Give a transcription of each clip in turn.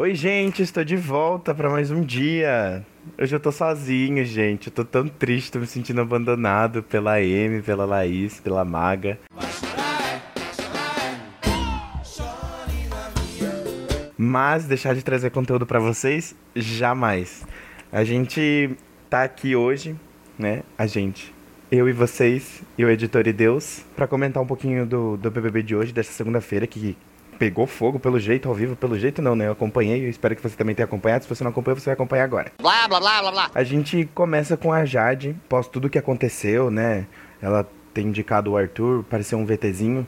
Oi, gente, estou de volta para mais um dia. Hoje eu tô sozinho, gente. Eu tô tão triste, tô me sentindo abandonado pela Amy, pela Laís, pela Maga. Mas deixar de trazer conteúdo para vocês, jamais. A gente tá aqui hoje, né? A gente. Eu e vocês, e o editor e Deus, para comentar um pouquinho do, do BBB de hoje, dessa segunda-feira, que pegou fogo pelo jeito, ao vivo, pelo jeito não, né? Eu acompanhei, eu espero que você também tenha acompanhado. Se você não acompanhou, você vai acompanhar agora. Blá, blá, blá, blá, blá. A gente começa com a Jade, após tudo que aconteceu, né? Ela tem indicado o Arthur, pareceu um VTzinho.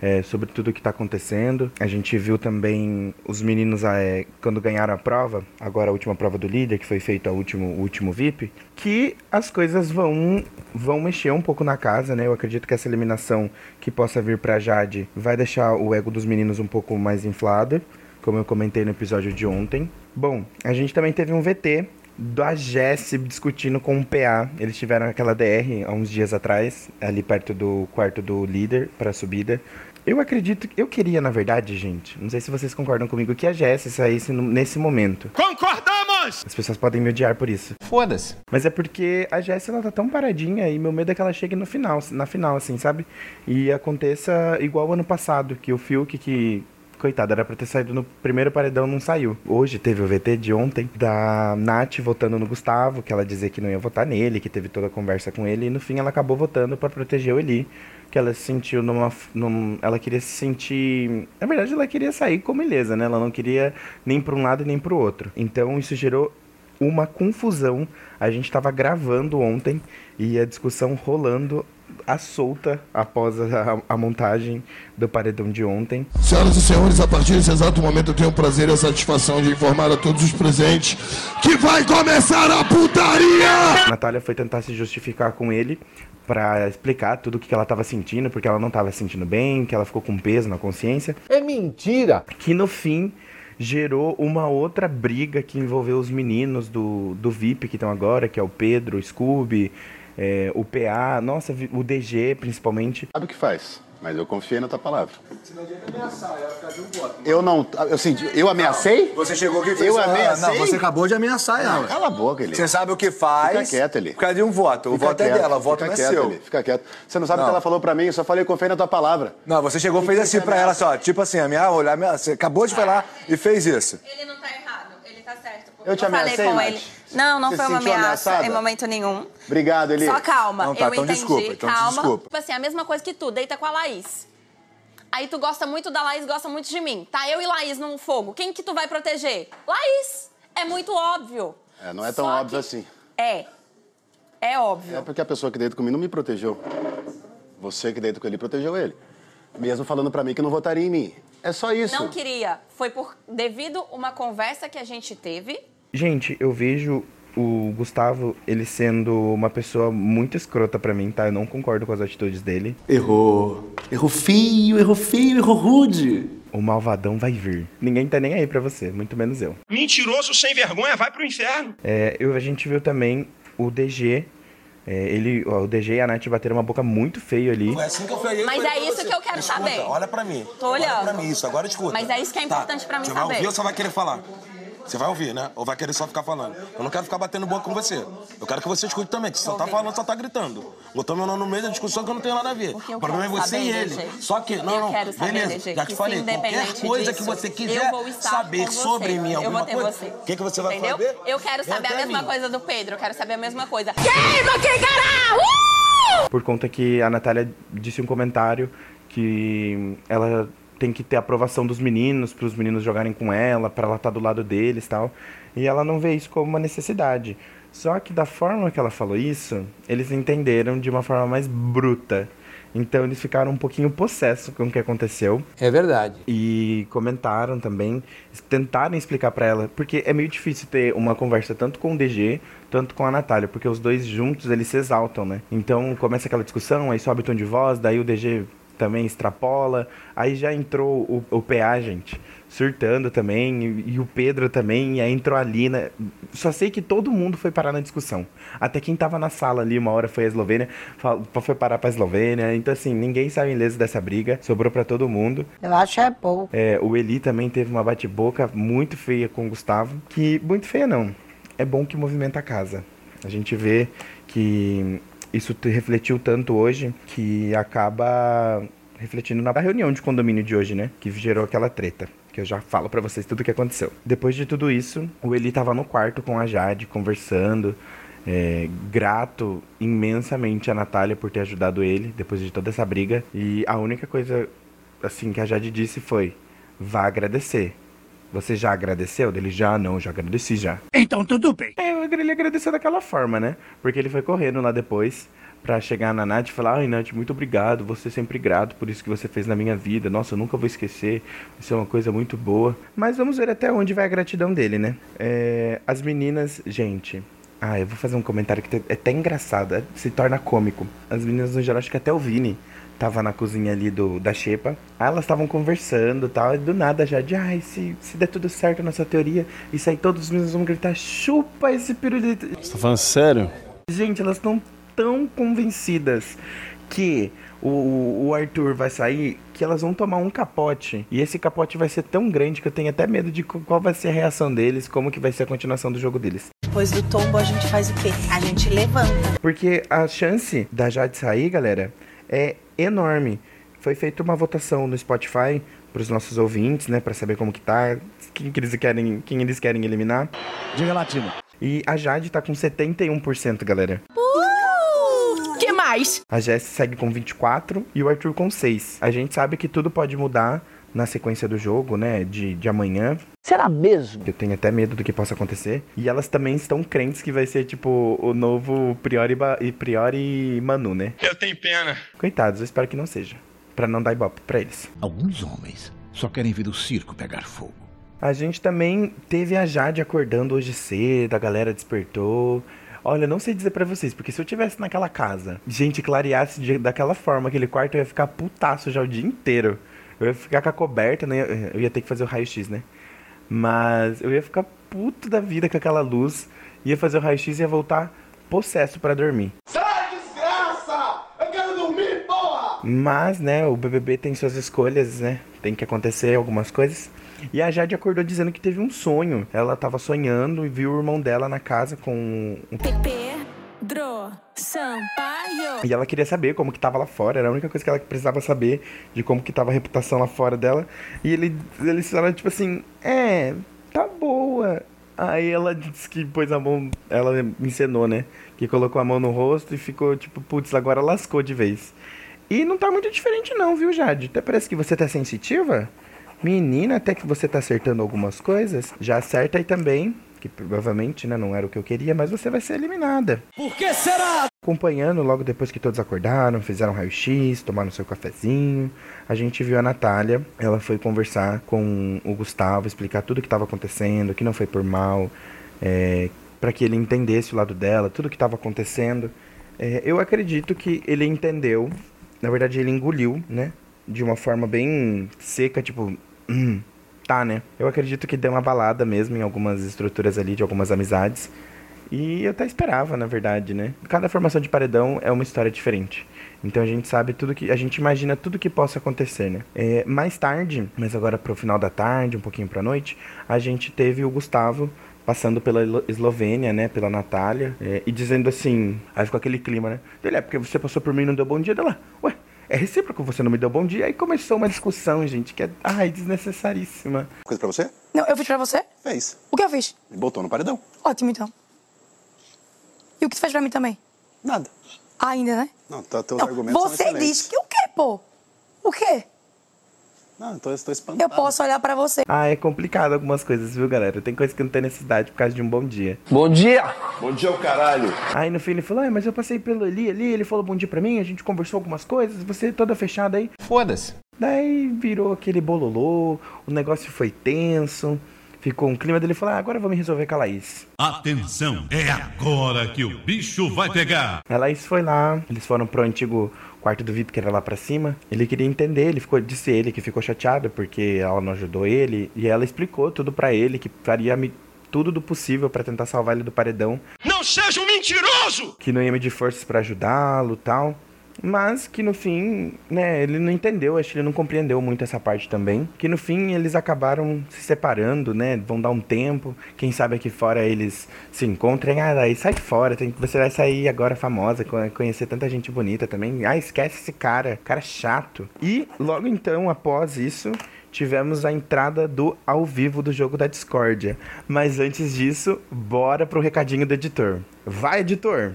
É, sobre tudo que tá acontecendo. A gente viu também os meninos é, quando ganharam a prova, agora a última prova do líder, que foi feita o último, o último VIP, que as coisas vão, vão mexer um pouco na casa, né? Eu acredito que essa eliminação que possa vir pra Jade vai deixar o ego dos meninos um pouco mais inflado, como eu comentei no episódio de ontem. Bom, a gente também teve um VT da Jess discutindo com o PA. Eles tiveram aquela DR há uns dias atrás, ali perto do quarto do líder para subida. Eu acredito, eu queria na verdade, gente, não sei se vocês concordam comigo, que a Jess saísse nesse momento. Concordamos! As pessoas podem me odiar por isso. Foda-se. Mas é porque a Jess ela tá tão paradinha e meu medo é que ela chegue no final, na final, assim, sabe? E aconteça igual ano passado, que o Fiuk que. Coitado, era pra ter saído no primeiro paredão, não saiu. Hoje teve o VT de ontem, da Nath votando no Gustavo, que ela dizia que não ia votar nele, que teve toda a conversa com ele, e no fim ela acabou votando pra proteger o Eli. Que ela se sentiu numa. Num, ela queria se sentir. Na verdade, ela queria sair como ilesa, né? Ela não queria nem pra um lado nem pro outro. Então isso gerou uma confusão. A gente estava gravando ontem e a discussão rolando à solta após a, a montagem do paredão de ontem. Senhoras e senhores, a partir desse exato momento eu tenho o prazer e a satisfação de informar a todos os presentes que vai começar a putaria! Natália foi tentar se justificar com ele para explicar tudo o que ela estava sentindo, porque ela não estava se sentindo bem, que ela ficou com peso na consciência. É mentira. que no fim gerou uma outra briga que envolveu os meninos do, do VIP que estão agora, que é o Pedro, o Scooby, é, o PA, nossa, o DG principalmente. Sabe o que faz, mas eu confiei na tua palavra. Eu não. Eu senti. Eu ameacei? Você chegou aqui e fez Eu ah, ameacei? Não, você acabou de ameaçar ela. Cala a boca, ele. Você sabe o que faz. Fica quieto, Eli. Por causa de um voto. O Fica voto é quieto, dela, o voto não é quieto, seu. Eli, Fica quieto. Você não sabe o Não. que ela falou pra mim, eu só falei confiei na tua palavra. Não, você chegou e fez assim pra ela, só, tipo assim, a minha olhar, minha, você acabou de falar e fez isso. ele não tá errado, ele tá certo. Eu te falei ameacei, com Nath? ele. Não, não Você foi uma ameaça ameaçada? em momento nenhum. Obrigado, Eli. Só calma, Não, tá, eu então entendi. desculpa, então calma. desculpa. Tipo assim, a mesma coisa que tu, deita com a Laís. Aí tu gosta muito da Laís, gosta muito de mim. Tá eu e Laís num fogo. Quem que tu vai proteger? Laís. É muito óbvio. É, não é tão Só óbvio que- assim. É. É óbvio. É porque a pessoa que deita comigo não me protegeu. Você que deita com ele protegeu ele. Mesmo falando pra mim que não votaria em mim. É só isso. Não queria. Foi por devido uma conversa que a gente teve. Gente, eu vejo o Gustavo, ele sendo uma pessoa muito escrota pra mim, tá? Eu não concordo com as atitudes dele. Errou. Errou feio, errou feio, errou rude. O malvadão vai vir. Ninguém tá nem aí pra você, muito menos eu. Mentiroso sem vergonha, vai pro inferno. É, eu, a gente viu também o DG. é, ele, ó, o DG e a Nath bateram uma boca muito feio ali. Foi assim que eu falei. Mas falei é pra isso você. que eu quero Escuta, saber. Olha pra mim. Tô Olha olhando. pra mim isso, agora escuta. Mas é isso que é importante pra mim você saber. vai ouvir ou você vai querer falar? Você vai ouvir, né? Ou vai querer só ficar falando? Eu não quero ficar batendo boca com você. Eu quero que você escute também, que você só tá falando, só tá gritando. Botou meu nome no meio da discussão que não tem nada a ver. Porque eu O problema é você e saber, ele. DG. Só que, não, Eu não, quero saber, beleza. DG, Já que te se falei, qualquer coisa disso, que você eu quiser saber sobre mim, Eu alguma vou ter coisa, você. o que, que você vai Entendeu? saber? Eu quero saber a mesma mim. coisa do Pedro. Eu quero saber a mesma coisa. Queima quem cará! Uh! Por conta que a Natália disse um comentário que ela tem que ter aprovação dos meninos, para os meninos jogarem com ela, para ela estar do lado deles e tal. E ela não vê isso como uma necessidade. Só que da forma que ela falou isso, eles entenderam de uma forma mais bruta. Então eles ficaram um pouquinho possessos com o que aconteceu. É verdade. E comentaram também, tentaram explicar para ela, porque é meio difícil ter uma conversa tanto com o DG, tanto com a Natália, porque os dois juntos eles se exaltam, né? Então começa aquela discussão, aí sobe o tom de voz, daí o DG também extrapola, aí já entrou o, o PA, gente surtando também, e, e, o Pedro também, e aí entrou a Lina. Só sei que todo mundo foi parar na discussão. Até quem tava na sala ali uma hora foi a Eslovênia, foi parar pra Eslovênia. Então, assim, ninguém saiu ileso dessa briga, sobrou para todo mundo. Eu acho é pouco. É, o Eli também teve uma bate-boca muito feia com o Gustavo, que muito feia não. É bom que movimenta a casa. A gente vê que isso refletiu tanto hoje que acaba refletindo na reunião de condomínio de hoje, né? Que gerou aquela treta que eu já falo para vocês tudo o que aconteceu. Depois de tudo isso, o Eli tava no quarto com a Jade, conversando, é, grato imensamente a Natália por ter ajudado ele depois de toda essa briga. E a única coisa, assim, que a Jade disse foi: vá agradecer. Você já agradeceu? Ele já não, já agradeci já. Então tudo bem. É, ele agradeceu daquela forma, né? Porque ele foi correndo lá depois para chegar na Nath e falar: Ai, Nath, muito obrigado, você é sempre grato por isso que você fez na minha vida. Nossa, eu nunca vou esquecer. Isso é uma coisa muito boa. Mas vamos ver até onde vai a gratidão dele, né? É, as meninas, gente. Ah, eu vou fazer um comentário que é até engraçado, é, se torna cômico. As meninas no geral, acho que até o Vini tava na cozinha ali do, da Xepa. Aí elas estavam conversando tal, e do nada já de, ai, se, se der tudo certo nessa teoria, isso aí todos os meninos vão gritar, chupa esse pirulito. Você tá falando sério? Gente, elas estão tão convencidas que o, o Arthur vai sair que elas vão tomar um capote. E esse capote vai ser tão grande que eu tenho até medo de qual vai ser a reação deles, como que vai ser a continuação do jogo deles. Depois do tombo a gente faz o quê? A gente levanta. Porque a chance da Jade sair, galera, é enorme. Foi feita uma votação no Spotify para os nossos ouvintes, né, para saber como que tá, quem que eles querem, quem eles querem eliminar. Diga latino. E a Jade tá com 71%, galera. Uh! Que mais? A Jess segue com 24 e o Arthur com 6. A gente sabe que tudo pode mudar na sequência do jogo, né, de, de amanhã. Será mesmo? Eu tenho até medo do que possa acontecer. E elas também estão crentes que vai ser, tipo, o novo Priori e Priori Manu, né? Eu tenho pena. Coitados, eu espero que não seja. Pra não dar ibope pra eles. Alguns homens só querem ver o circo pegar fogo. A gente também teve a Jade acordando hoje cedo, a galera despertou. Olha, não sei dizer para vocês, porque se eu tivesse naquela casa, gente clareasse de, daquela forma aquele quarto, eu ia ficar putaço já o dia inteiro. Eu ia ficar com a coberta, né? Eu ia ter que fazer o raio-x, né? Mas eu ia ficar puto da vida com aquela luz, ia fazer o raio-x e ia voltar possesso para dormir. Sai, desgraça! Eu quero dormir, porra! Mas, né, o BBB tem suas escolhas, né? Tem que acontecer algumas coisas. E a Jade acordou dizendo que teve um sonho. Ela tava sonhando e viu o irmão dela na casa com um Sampaio. E ela queria saber como que tava lá fora. Era a única coisa que ela precisava saber de como que tava a reputação lá fora dela. E ele, eles falaram, tipo assim, é, tá boa. Aí ela disse que pôs a mão, ela me ensinou, né? Que colocou a mão no rosto e ficou tipo, putz, agora lascou de vez. E não tá muito diferente não, viu, Jade? Até parece que você tá sensitiva. Menina, até que você tá acertando algumas coisas. Já acerta aí também, que provavelmente né, não era o que eu queria, mas você vai ser eliminada. Por que será? Acompanhando logo depois que todos acordaram, fizeram raio-x, tomaram seu cafezinho, a gente viu a Natália. Ela foi conversar com o Gustavo, explicar tudo o que estava acontecendo, que não foi por mal, é, para que ele entendesse o lado dela, tudo o que estava acontecendo. É, eu acredito que ele entendeu, na verdade ele engoliu, né? De uma forma bem seca, tipo, hum, tá, né? Eu acredito que deu uma balada mesmo em algumas estruturas ali, de algumas amizades. E eu até esperava, na verdade, né? Cada formação de paredão é uma história diferente. Então a gente sabe tudo que. A gente imagina tudo que possa acontecer, né? É, mais tarde, mas agora pro final da tarde, um pouquinho pra noite, a gente teve o Gustavo passando pela Eslovênia, né? Pela Natália. É, e dizendo assim. Aí ficou aquele clima, né? Ele é porque você passou por mim e não deu bom dia dela. Ué, é recíproco, você não me deu bom dia. Aí começou uma discussão, gente, que é, ai, desnecessaríssima. Coisa pra você? Não, eu fiz pra você? Fez. O que eu fiz? Me botou no paredão. Ótimo, então. E o que tu fez pra mim também? Nada. Ainda, né? Não, tá, teus Não, argumentos você são diz que o quê, pô? O quê? Não, tô, tô espantado. Eu posso olhar pra você. Ah, é complicado algumas coisas, viu, galera? Tem coisa que não tem necessidade por causa de um bom dia. Bom dia! Bom dia, o caralho. Aí no fim ele falou, ah, mas eu passei pelo ali, ali, ele falou bom dia pra mim, a gente conversou algumas coisas, você toda fechada aí. Foda-se. Daí virou aquele bololô, o negócio foi tenso, ficou um clima dele falou, ah, agora vamos resolver com a Laís. Atenção, é agora que o bicho vai pegar. A Laís foi lá, eles foram pro antigo quarto do VIP, que era lá pra cima. Ele queria entender, ele ficou, disse ele que ficou chateado porque ela não ajudou ele. E ela explicou tudo pra ele, que faria tudo do possível pra tentar salvar ele do paredão. Não seja um mentiroso! Que não ia medir forças pra ajudá-lo e tal. Mas que no fim, né, ele não entendeu, acho que ele não compreendeu muito essa parte também. Que no fim eles acabaram se separando, né? Vão dar um tempo. Quem sabe aqui fora eles se encontrem. Ah, daí sai fora, tem, você vai sair agora famosa, co- conhecer tanta gente bonita também. Ah, esquece esse cara, cara chato. E logo então, após isso, tivemos a entrada do ao vivo do jogo da discórdia. Mas antes disso, bora pro recadinho do editor. Vai, editor!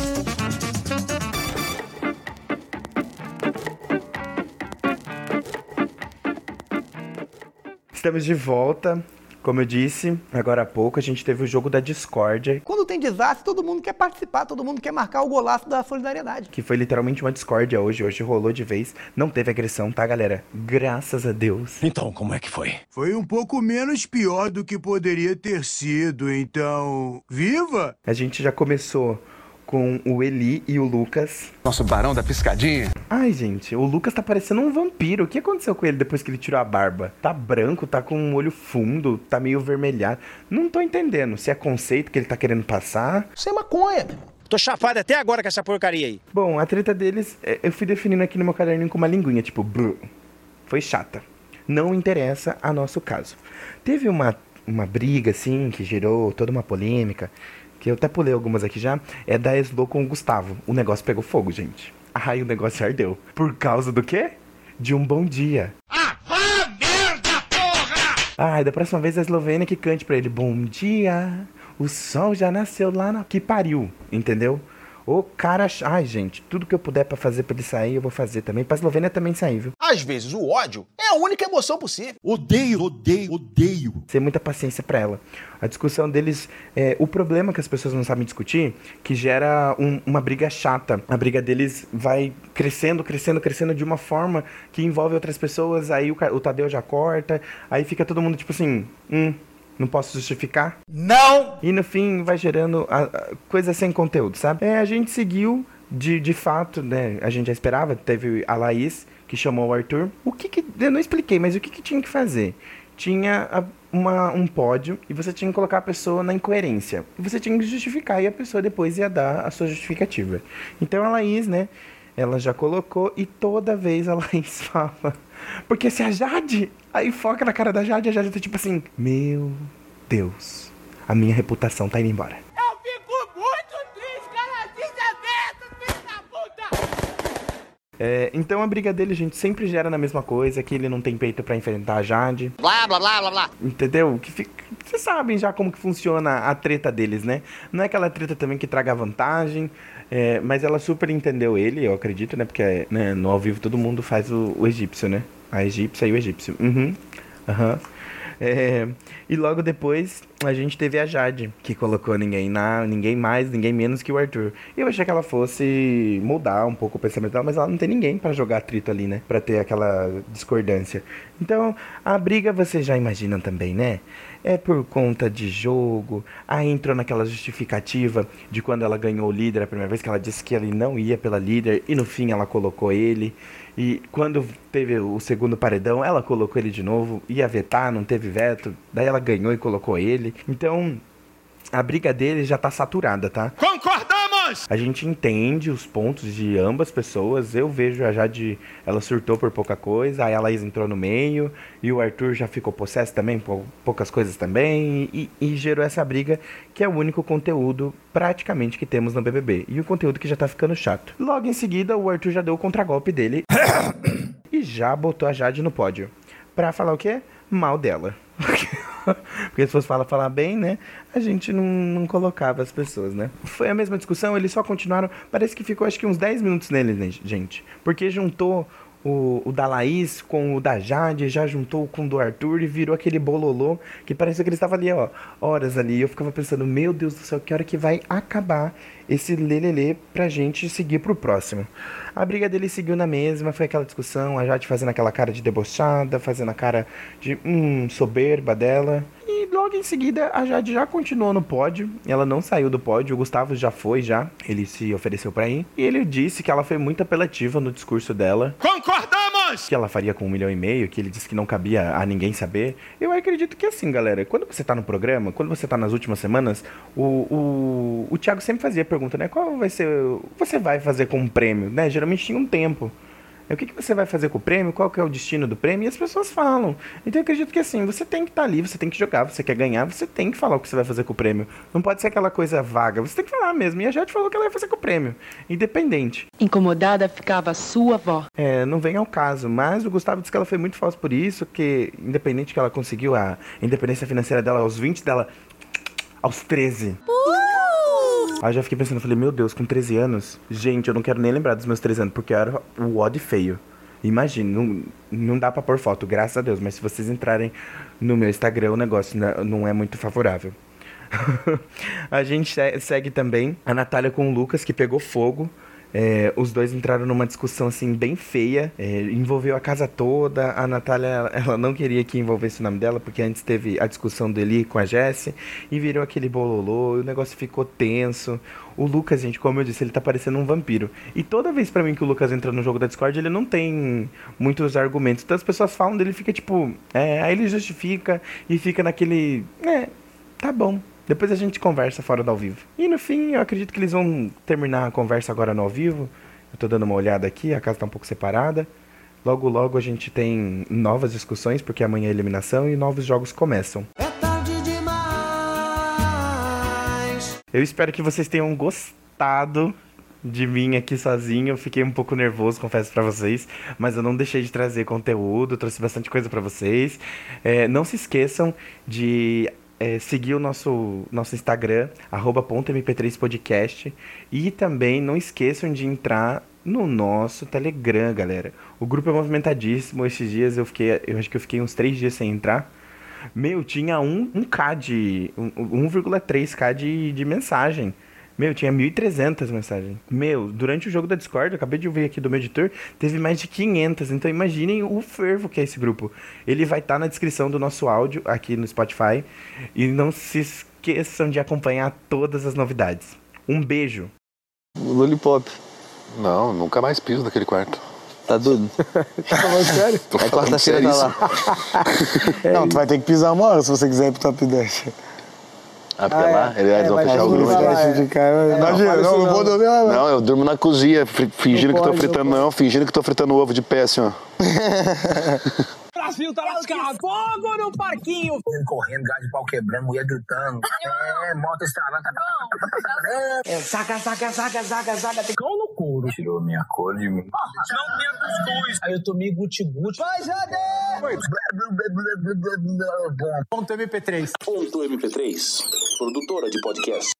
Estamos de volta. Como eu disse agora há pouco, a gente teve o jogo da discórdia, Quando tem desastre, todo mundo quer participar, todo mundo quer marcar o golaço da solidariedade. que foi literalmente uma discórdia hoje. Hoje rolou de vez. Não teve agressão, tá, galera? Graças a Deus. Então, como é que foi? Foi um pouco menos pior do que poderia ter sido, então. Viva! A gente já começou com o Eli e o Lucas. Nosso barão da piscadinha. Ai, gente, o Lucas tá parecendo um vampiro. O que aconteceu com ele depois que ele tirou a barba? Tá branco, tá com um olho fundo, tá meio vermelhado. Não tô entendendo se é conceito que ele tá querendo passar. Isso é maconha, meu. Tô chapado até agora com essa porcaria aí. Bom, a treta deles, é, eu fui definindo aqui no meu caderninho com uma linguinha, tipo, "Bru". foi chata. Não interessa a nosso caso. Teve uma, uma briga, assim, que gerou toda uma polêmica, que eu até pulei algumas aqui já, é da Eslo com o Gustavo. O negócio pegou fogo, gente. Aí o negócio ardeu. Por causa do quê? De um bom dia. Ai, da próxima vez a Eslovênia que cante pra ele Bom dia, o sol já nasceu lá na... Que pariu, entendeu? O cara... Ai, gente, tudo que eu puder pra fazer pra ele sair, eu vou fazer também. Pra Eslovênia também sair, viu? Às vezes o ódio é a única emoção possível. Odeio, odeio, odeio. Ter muita paciência pra ela. A discussão deles... É, o problema que as pessoas não sabem discutir, que gera um- uma briga chata. A briga deles vai crescendo, crescendo, crescendo de uma forma que envolve outras pessoas, aí o, o Tadeu já corta, aí fica todo mundo tipo assim... Hum, não posso justificar? Não! E no fim vai gerando a, a- coisa sem conteúdo, sabe? É, a gente seguiu de, de fato, né? A gente já esperava, teve a Laís que chamou o Arthur. O que que. Eu não expliquei, mas o que que tinha que fazer? Tinha uma, um pódio e você tinha que colocar a pessoa na incoerência. E você tinha que justificar e a pessoa depois ia dar a sua justificativa. Então a Laís, né? Ela já colocou e toda vez a Laís fala. Porque se a Jade. Aí foca na cara da Jade, a Jade tá tipo assim: Meu Deus, a minha reputação tá indo embora. Eu fico muito triste, cara. Desaberto, filho da puta. É, então a briga dele, gente, sempre gera na mesma coisa, que ele não tem peito pra enfrentar a Jade. Blá, blá, blá, blá, blá. Entendeu? Que fica... Vocês sabem já como que funciona a treta deles, né? Não é aquela treta também que traga vantagem, é, mas ela super entendeu ele, eu acredito, né? Porque né, no ao vivo todo mundo faz o, o egípcio, né? A egípcia e o egípcio. Uhum. Aham. É, e logo depois a gente teve a Jade, que colocou ninguém na, ninguém mais, ninguém menos que o Arthur. Eu achei que ela fosse mudar um pouco o pensamento dela, mas ela não tem ninguém para jogar atrito ali, né? Pra ter aquela discordância. Então, a briga vocês já imaginam também, né? É por conta de jogo. Aí entrou naquela justificativa de quando ela ganhou o líder a primeira vez, que ela disse que ele não ia pela líder e no fim ela colocou ele. E quando teve o segundo paredão, ela colocou ele de novo, ia vetar, não teve veto. Daí ela ganhou e colocou ele. Então, a briga dele já tá saturada, tá? A gente entende os pontos de ambas pessoas. Eu vejo a Jade, ela surtou por pouca coisa, aí a Laís entrou no meio, e o Arthur já ficou possesso também, por poucas coisas também, e, e gerou essa briga, que é o único conteúdo praticamente que temos no BBB. E o conteúdo que já tá ficando chato. Logo em seguida, o Arthur já deu o contragolpe dele e já botou a Jade no pódio. Pra falar o quê? Mal dela. Porque se fosse falar, falar bem, né? A gente não, não colocava as pessoas, né? Foi a mesma discussão, eles só continuaram. Parece que ficou acho que uns 10 minutos neles, né, gente? Porque juntou o, o da Laís com o da Jade, já juntou com o do Arthur e virou aquele bololô que parecia que ele estava ali, ó, horas ali. E eu ficava pensando, meu Deus do céu, que hora que vai acabar esse lelelê pra gente seguir pro próximo. A briga dele seguiu na mesma, foi aquela discussão, a Jade fazendo aquela cara de debochada, fazendo a cara de hum, soberba dela. Logo em seguida a Jade já continuou no pódio, ela não saiu do pódio, o Gustavo já foi já, ele se ofereceu pra ir. E ele disse que ela foi muito apelativa no discurso dela. Concordamos! Que ela faria com um milhão e meio, que ele disse que não cabia a ninguém saber. Eu acredito que assim, galera, quando você tá no programa, quando você tá nas últimas semanas, o, o, o Thiago sempre fazia a pergunta, né? Qual vai ser. Você vai fazer com um prêmio, né? Geralmente tinha um tempo. O que, que você vai fazer com o prêmio? Qual que é o destino do prêmio? E as pessoas falam. Então eu acredito que assim, você tem que estar tá ali, você tem que jogar, você quer ganhar, você tem que falar o que você vai fazer com o prêmio. Não pode ser aquela coisa vaga, você tem que falar mesmo. E a Jade falou que ela ia fazer com o prêmio, independente. Incomodada ficava sua avó. É, não vem ao caso, mas o Gustavo disse que ela foi muito falsa por isso, que independente que ela conseguiu a independência financeira dela aos 20, dela aos 13. Aí eu já fiquei pensando, falei, meu Deus, com 13 anos, gente, eu não quero nem lembrar dos meus 13 anos, porque eu era o odd feio. Imagina, não, não dá pra pôr foto, graças a Deus, mas se vocês entrarem no meu Instagram, o negócio não é muito favorável. a gente segue também a Natália com o Lucas, que pegou fogo. É, os dois entraram numa discussão assim bem feia, é, envolveu a casa toda. A Natália ela não queria que envolvesse o nome dela, porque antes teve a discussão dele com a Jessie e virou aquele bololô, o negócio ficou tenso. O Lucas, gente, como eu disse, ele tá parecendo um vampiro. E toda vez para mim que o Lucas entra no jogo da Discord, ele não tem muitos argumentos. Então as pessoas falam dele, fica tipo, é, aí ele justifica e fica naquele, é, tá bom, depois a gente conversa fora do ao vivo. E no fim, eu acredito que eles vão terminar a conversa agora no ao vivo. Eu tô dando uma olhada aqui, a casa tá um pouco separada. Logo, logo a gente tem novas discussões, porque amanhã é eliminação e novos jogos começam. É tarde demais. Eu espero que vocês tenham gostado de mim aqui sozinho. Eu fiquei um pouco nervoso, confesso para vocês, mas eu não deixei de trazer conteúdo, trouxe bastante coisa para vocês. É, não se esqueçam de é, seguir o nosso, nosso Instagram, .mp3podcast. E também não esqueçam de entrar no nosso Telegram, galera. O grupo é movimentadíssimo. Esses dias eu fiquei, eu acho que eu fiquei uns três dias sem entrar. Meu, tinha um, um K de. 1,3K de, de mensagem. Meu, tinha 1.300 mensagens. Meu, durante o jogo da Discord, eu acabei de ver aqui do meu editor, teve mais de 500. Então imaginem o fervo que é esse grupo. Ele vai estar tá na descrição do nosso áudio aqui no Spotify. E não se esqueçam de acompanhar todas as novidades. Um beijo. Lollipop. Não, nunca mais piso naquele quarto. Tá doido? Tá falando sério? Tô É quarta-feira tá lá. Não, tu vai ter que pisar uma hora se você quiser ir pro top 10. Ah, porque lá, eles vão fechar o grupo. Imagina, não, não, vou dormir lá. Não, eu durmo na cozinha, fingindo que tô fritando, não, fingindo que tô fritando ovo de pé, assim, ó. Brasil tá lascado. Fogo no parquinho. correndo, gás de pau quebrando, mulher gritando. É, moto estralando. É, saca, saca, saca, saca, saca. Tem couro. Tirou minha cor de mim. Não menos dois. Aí eu tomei guti-guti. Vai, Jader! Ponto MP3. Ponto MP3, produtora de podcast.